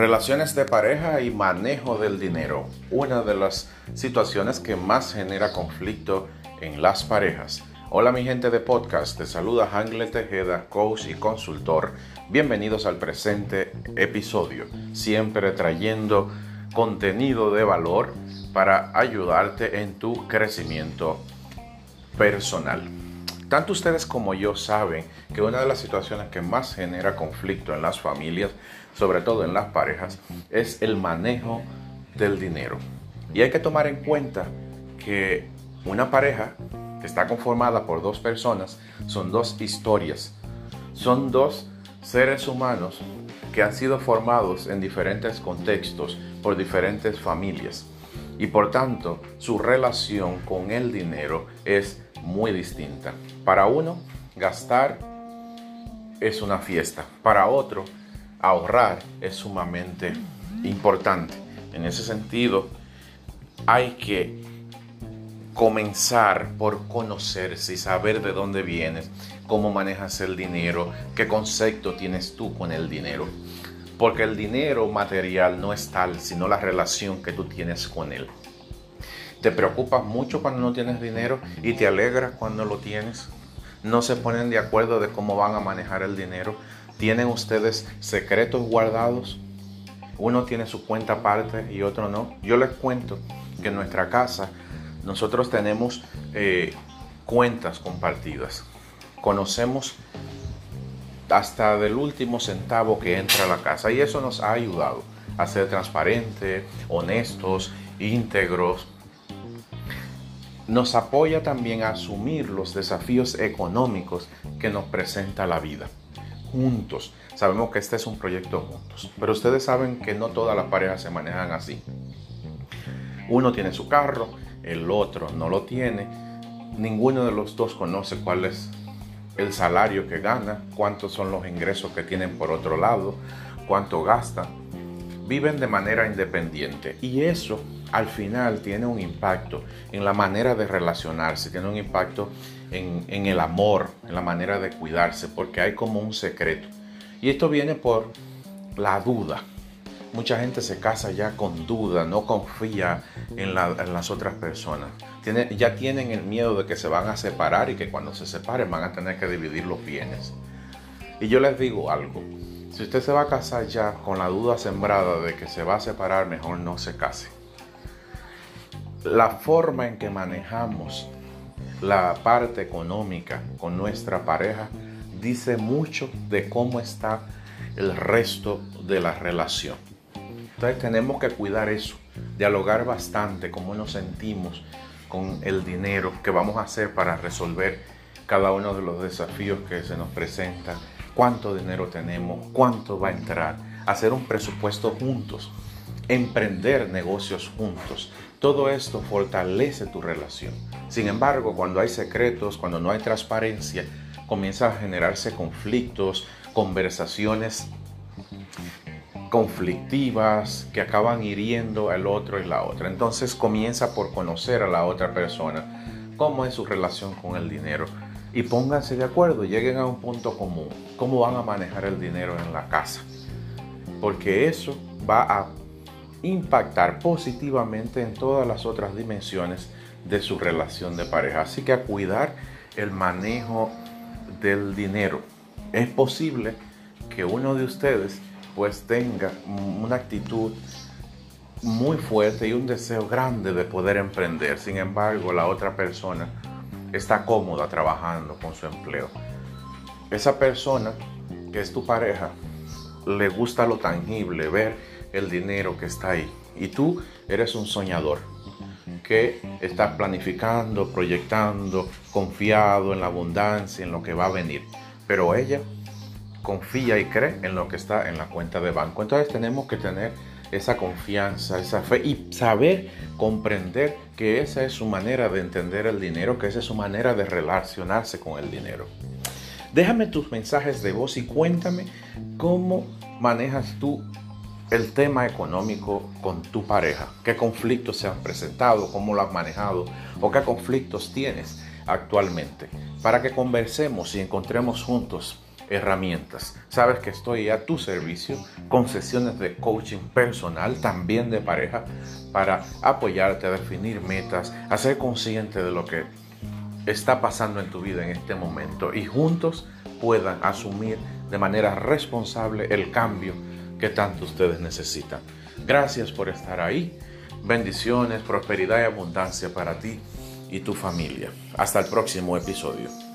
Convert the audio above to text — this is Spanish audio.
Relaciones de pareja y manejo del dinero. Una de las situaciones que más genera conflicto en las parejas. Hola mi gente de podcast, te saluda Hangle Tejeda, coach y consultor. Bienvenidos al presente episodio, siempre trayendo contenido de valor para ayudarte en tu crecimiento personal. Tanto ustedes como yo saben que una de las situaciones que más genera conflicto en las familias, sobre todo en las parejas, es el manejo del dinero. Y hay que tomar en cuenta que una pareja que está conformada por dos personas son dos historias, son dos seres humanos que han sido formados en diferentes contextos por diferentes familias y por tanto su relación con el dinero es muy distinta. Para uno, gastar es una fiesta. Para otro, ahorrar es sumamente importante. En ese sentido, hay que comenzar por conocerse y saber de dónde vienes, cómo manejas el dinero, qué concepto tienes tú con el dinero. Porque el dinero material no es tal, sino la relación que tú tienes con él. Te preocupas mucho cuando no tienes dinero y te alegras cuando lo tienes. No se ponen de acuerdo de cómo van a manejar el dinero. ¿Tienen ustedes secretos guardados? Uno tiene su cuenta aparte y otro no. Yo les cuento que en nuestra casa nosotros tenemos eh, cuentas compartidas. Conocemos hasta del último centavo que entra a la casa y eso nos ha ayudado a ser transparentes, honestos, íntegros, nos apoya también a asumir los desafíos económicos que nos presenta la vida. Juntos. Sabemos que este es un proyecto juntos, pero ustedes saben que no todas las parejas se manejan así. Uno tiene su carro, el otro no lo tiene. Ninguno de los dos conoce cuál es el salario que gana, cuántos son los ingresos que tienen por otro lado, cuánto gastan. Viven de manera independiente y eso al final tiene un impacto en la manera de relacionarse, tiene un impacto en, el amor, en la manera de cuidarse, porque hay como un secreto. Y esto viene por la duda. Mucha gente se casa ya con duda, no confía en, las otras personas. ya tienen el miedo de que se van a separar y que cuando se separen van a tener que dividir los bienes. Y yo les digo algo, si usted se va a casar ya con la duda sembrada de que se va a separar, mejor no se case la forma en que manejamos la parte económica con nuestra pareja dice mucho de cómo está el resto de la relación. Entonces tenemos que cuidar eso, dialogar bastante cómo nos sentimos con el dinero que vamos a hacer para resolver cada uno de los desafíos que se nos presentan, cuánto dinero tenemos, cuánto va a entrar, hacer un presupuesto juntos, emprender negocios juntos, todo esto fortalece tu relación. Sin embargo, cuando hay secretos, cuando no hay transparencia, comienza a generarse conflictos, conversaciones conflictivas que acaban hiriendo al otro y la otra. Entonces comienza por conocer a la otra persona, cómo es su relación con el dinero y pónganse de acuerdo, lleguen a un punto común, cómo van a manejar el dinero en la casa. Porque eso va a impactar positivamente en todas las otras dimensiones de su relación de pareja. Así que a cuidar el manejo del dinero. Es posible que uno de ustedes pues tenga una actitud muy fuerte y un deseo grande de poder emprender. Sin embargo, la otra persona está cómoda trabajando con su empleo. Esa persona que es tu pareja le gusta lo tangible, ver el dinero que está ahí. Y tú eres un soñador que estás planificando, proyectando, confiado en la abundancia, en lo que va a venir. Pero ella confía y cree en lo que está en la cuenta de banco. Entonces tenemos que tener esa confianza, esa fe y saber comprender que esa es su manera de entender el dinero, que esa es su manera de relacionarse con el dinero. Déjame tus mensajes de voz y cuéntame cómo manejas tú el tema económico con tu pareja. ¿Qué conflictos se han presentado? ¿Cómo lo has manejado? ¿O qué conflictos tienes actualmente? Para que conversemos y encontremos juntos herramientas. Sabes que estoy a tu servicio con sesiones de coaching personal, también de pareja, para apoyarte a definir metas, a ser consciente de lo que está pasando en tu vida en este momento y juntos puedan asumir de manera responsable el cambio que tanto ustedes necesitan. Gracias por estar ahí. Bendiciones, prosperidad y abundancia para ti y tu familia. Hasta el próximo episodio.